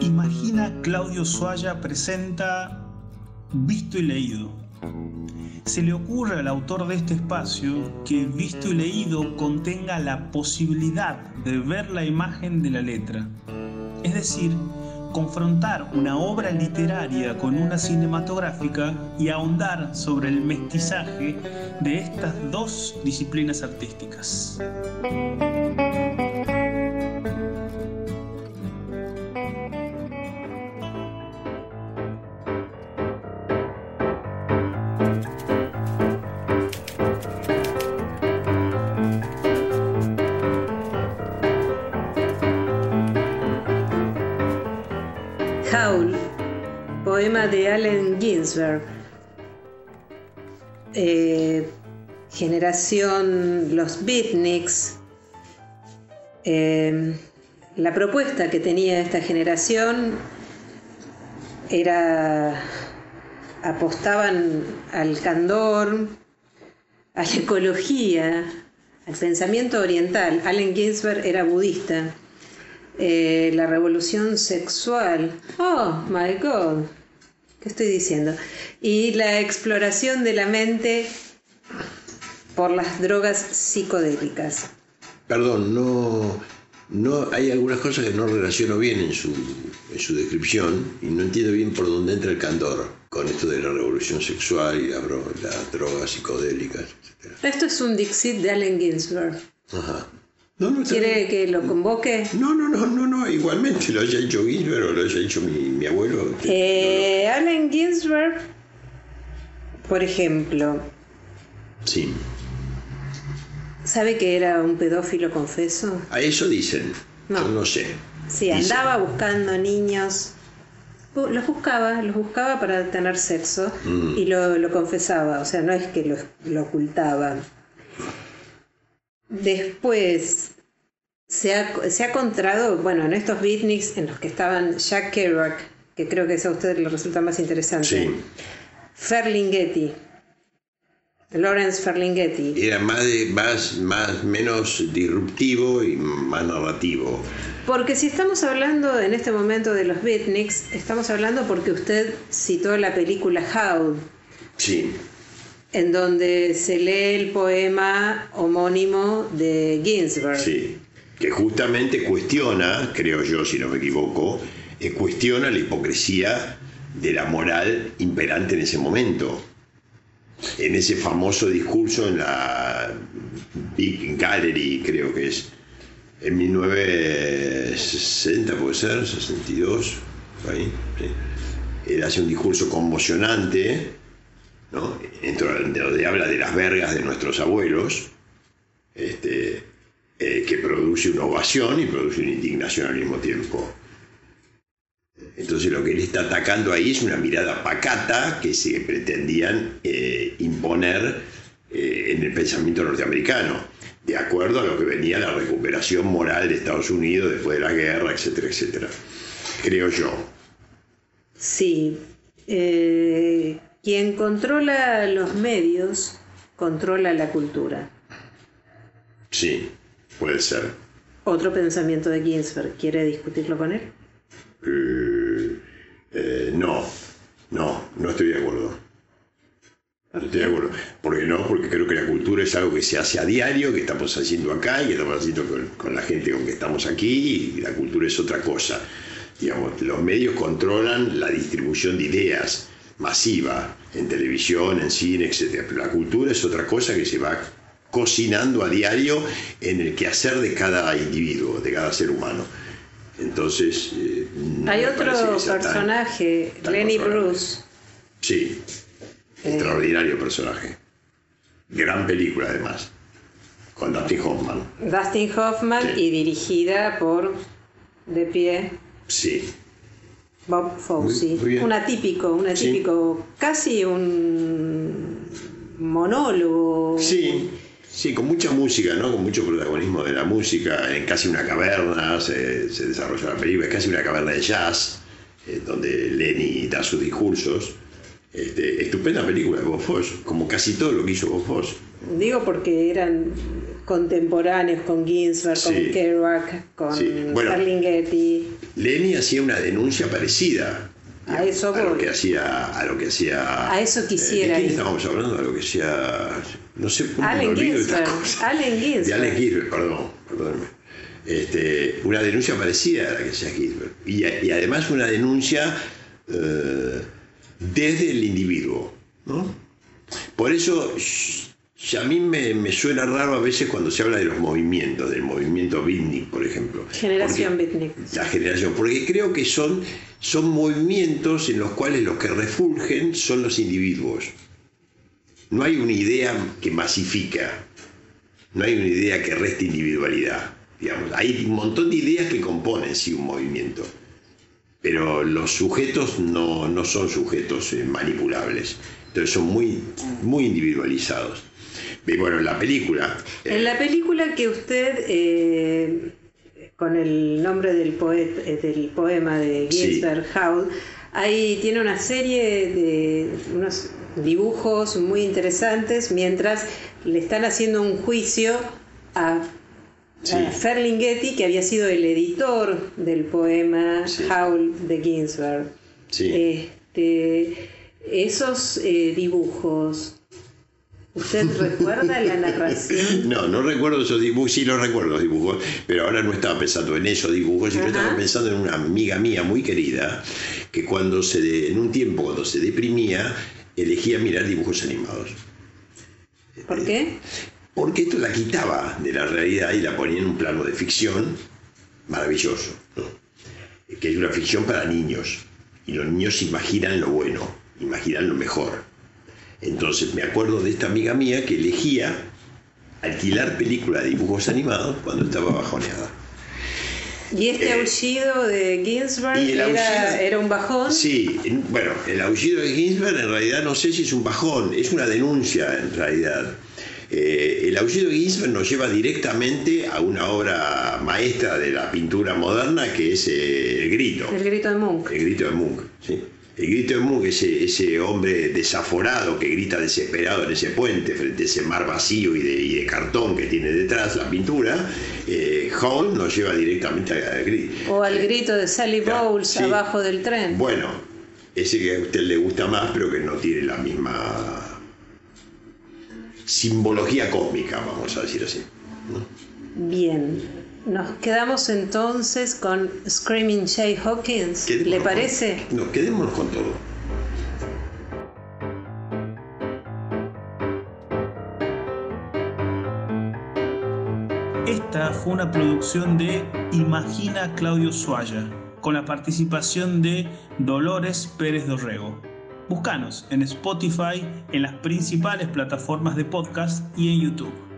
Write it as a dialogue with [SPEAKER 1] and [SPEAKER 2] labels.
[SPEAKER 1] Imagina Claudio Suaya presenta Visto y Leído. Se le ocurre al autor de este espacio que Visto y Leído contenga la posibilidad de ver la imagen de la letra. Es decir, confrontar una obra literaria con una cinematográfica y ahondar sobre el mestizaje de estas dos disciplinas artísticas.
[SPEAKER 2] De Allen Ginsberg. Eh, generación Los Beatniks. Eh, la propuesta que tenía esta generación era apostaban al candor, a la ecología, al pensamiento oriental. Allen Ginsberg era budista. Eh, la revolución sexual. Oh, my God. ¿Qué estoy diciendo? Y la exploración de la mente por las drogas psicodélicas.
[SPEAKER 3] Perdón, no, no hay algunas cosas que no relaciono bien en su, en su descripción y no entiendo bien por dónde entra el candor con esto de la revolución sexual y las drogas psicodélicas, etc.
[SPEAKER 2] Esto es un Dixit de Allen Ginsberg.
[SPEAKER 3] Ajá.
[SPEAKER 2] ¿Quiere que lo convoque?
[SPEAKER 3] No, no, no, no, no, igualmente lo haya hecho Ginsberg o lo haya hecho mi, abuelo.
[SPEAKER 2] Eh, Allen Ginsberg, por ejemplo.
[SPEAKER 3] Sí.
[SPEAKER 2] ¿Sabe que era un pedófilo confeso?
[SPEAKER 3] A eso dicen. No, no sé.
[SPEAKER 2] Sí, andaba buscando niños. Los buscaba, los buscaba para tener sexo mm. y lo, confesaba. O sea, no es que lo, lo ocultaba. Después se ha, se ha encontrado, bueno, en estos beatniks en los que estaban Jack Kerouac, que creo que eso a usted le resulta más interesante. Sí. Ferlinghetti. Lawrence Ferlinghetti.
[SPEAKER 3] Era más, más, más, menos disruptivo y más narrativo.
[SPEAKER 2] Porque si estamos hablando en este momento de los beatniks, estamos hablando porque usted citó la película How.
[SPEAKER 3] Sí
[SPEAKER 2] en donde se lee el poema homónimo de Ginsberg.
[SPEAKER 3] Sí, que justamente cuestiona, creo yo, si no me equivoco, eh, cuestiona la hipocresía de la moral imperante en ese momento. En ese famoso discurso en la Big Gallery, creo que es, en 1960 puede ser, 62, ahí. Él hace un discurso conmocionante ¿no? donde habla de las vergas de nuestros abuelos, este, eh, que produce una ovación y produce una indignación al mismo tiempo. Entonces lo que él está atacando ahí es una mirada pacata que se pretendían eh, imponer eh, en el pensamiento norteamericano, de acuerdo a lo que venía la recuperación moral de Estados Unidos después de la guerra, etcétera, etcétera. Creo yo.
[SPEAKER 2] Sí. Quien controla los medios, controla la cultura.
[SPEAKER 3] Sí, puede ser.
[SPEAKER 2] Otro pensamiento de Ginsberg, ¿quiere discutirlo con él?
[SPEAKER 3] Eh, eh, no, no, no estoy de acuerdo. No estoy de acuerdo. ¿Por qué no? Porque creo que la cultura es algo que se hace a diario, que estamos haciendo acá y que estamos haciendo con, con la gente con que estamos aquí, y la cultura es otra cosa. Digamos, los medios controlan la distribución de ideas masiva en televisión, en cine, etc. Pero la cultura es otra cosa que se va cocinando a diario en el quehacer de cada individuo, de cada ser humano. Entonces...
[SPEAKER 2] Eh, Hay otro personaje, Lenny Bruce.
[SPEAKER 3] Sí, eh. extraordinario personaje. Gran película además, con Dustin Hoffman.
[SPEAKER 2] Dustin Hoffman y dirigida por De Pie.
[SPEAKER 3] Sí,
[SPEAKER 2] Bob Fosse, un atípico, un atípico, casi un monólogo.
[SPEAKER 3] Sí, sí, con mucha música, ¿no? Con mucho protagonismo de la música, en casi una caverna se, desarrolla la película, es casi una caverna de jazz, eh, donde Lenny da sus discursos. Este, estupenda película de Bob Fosse, como casi todo lo que hizo Bob Fosse.
[SPEAKER 2] Digo porque eran contemporáneos con Ginsberg, con Kerouac, con sí.
[SPEAKER 3] Lenny hacía una denuncia parecida.
[SPEAKER 2] a eso
[SPEAKER 3] a lo que hacía a lo que hacía
[SPEAKER 2] a eso quisiera
[SPEAKER 3] ¿de quién estábamos hablando a lo que hacía no sé
[SPEAKER 2] cómo Allen Ginsberg. Allen Ginsberg
[SPEAKER 3] de Allen Ginsberg. Perdón perdónme este, una denuncia parecida a la que hacía Ginsberg. Y, y además una denuncia eh, desde el individuo ¿no? por eso a mí me, suena raro a veces cuando se habla de los movimientos, del movimiento beatnik, por ejemplo.
[SPEAKER 2] Generación beatnik.
[SPEAKER 3] La generación, porque creo que son, son movimientos en los cuales los que refulgen son los individuos. No hay una idea que masifica, no hay una idea que reste individualidad. Digamos. Hay un montón de ideas que componen sí, un movimiento, pero los sujetos no, no son sujetos eh, manipulables, entonces son muy, muy individualizados. Y bueno, en la película.
[SPEAKER 2] En la película que usted, eh, con el nombre del, poeta, eh, del poema de Ginsberg, Howl, ahí tiene una serie de unos dibujos muy interesantes mientras le están haciendo un juicio a, Ferlinghetti, que había sido el editor del poema Howl de Ginsberg. Este, esos eh, dibujos ¿Usted recuerda la narración?
[SPEAKER 3] No, no recuerdo esos dibujos, sí los recuerdo los dibujos, pero ahora no estaba pensando en esos dibujos, sino estaba pensando en una amiga mía muy querida, que cuando se en un tiempo cuando se deprimía, elegía mirar dibujos animados.
[SPEAKER 2] ¿Por qué?
[SPEAKER 3] Porque esto la quitaba de la realidad y la ponía en un plano de ficción maravilloso, que es una ficción para niños, y los niños imaginan lo bueno, imaginan lo mejor entonces me acuerdo de esta amiga mía que elegía alquilar películas de dibujos animados cuando estaba bajoneada.
[SPEAKER 2] ¿Y este eh, aullido de Ginsberg era, un bajón?
[SPEAKER 3] Sí, bueno, el aullido de Ginsberg en realidad no sé si es un bajón, es una denuncia en realidad. Eh, el aullido de Ginsberg nos lleva directamente a una obra maestra de la pintura moderna que es eh, El Grito.
[SPEAKER 2] El Grito de Munch.
[SPEAKER 3] El Grito de Munch, sí. El grito de Munch, ese, ese hombre desaforado que grita desesperado en ese puente frente a ese mar vacío y de, cartón que tiene detrás la pintura, eh, Hall nos lleva directamente al grito.
[SPEAKER 2] O al grito de Sally Bowles abajo del tren.
[SPEAKER 3] Bueno, ese que a usted le gusta más, pero que no tiene la misma simbología cósmica, vamos a decir así.
[SPEAKER 2] Bien. Nos quedamos entonces con Screaming Jay Hawkins. ¿Le parece?
[SPEAKER 3] no, quedémonos con todo.
[SPEAKER 1] Esta fue una producción de Imagina Claudio Suaya, con la participación de Dolores Pérez Dorrego. Búscanos en Spotify, en las principales plataformas de podcast y en YouTube.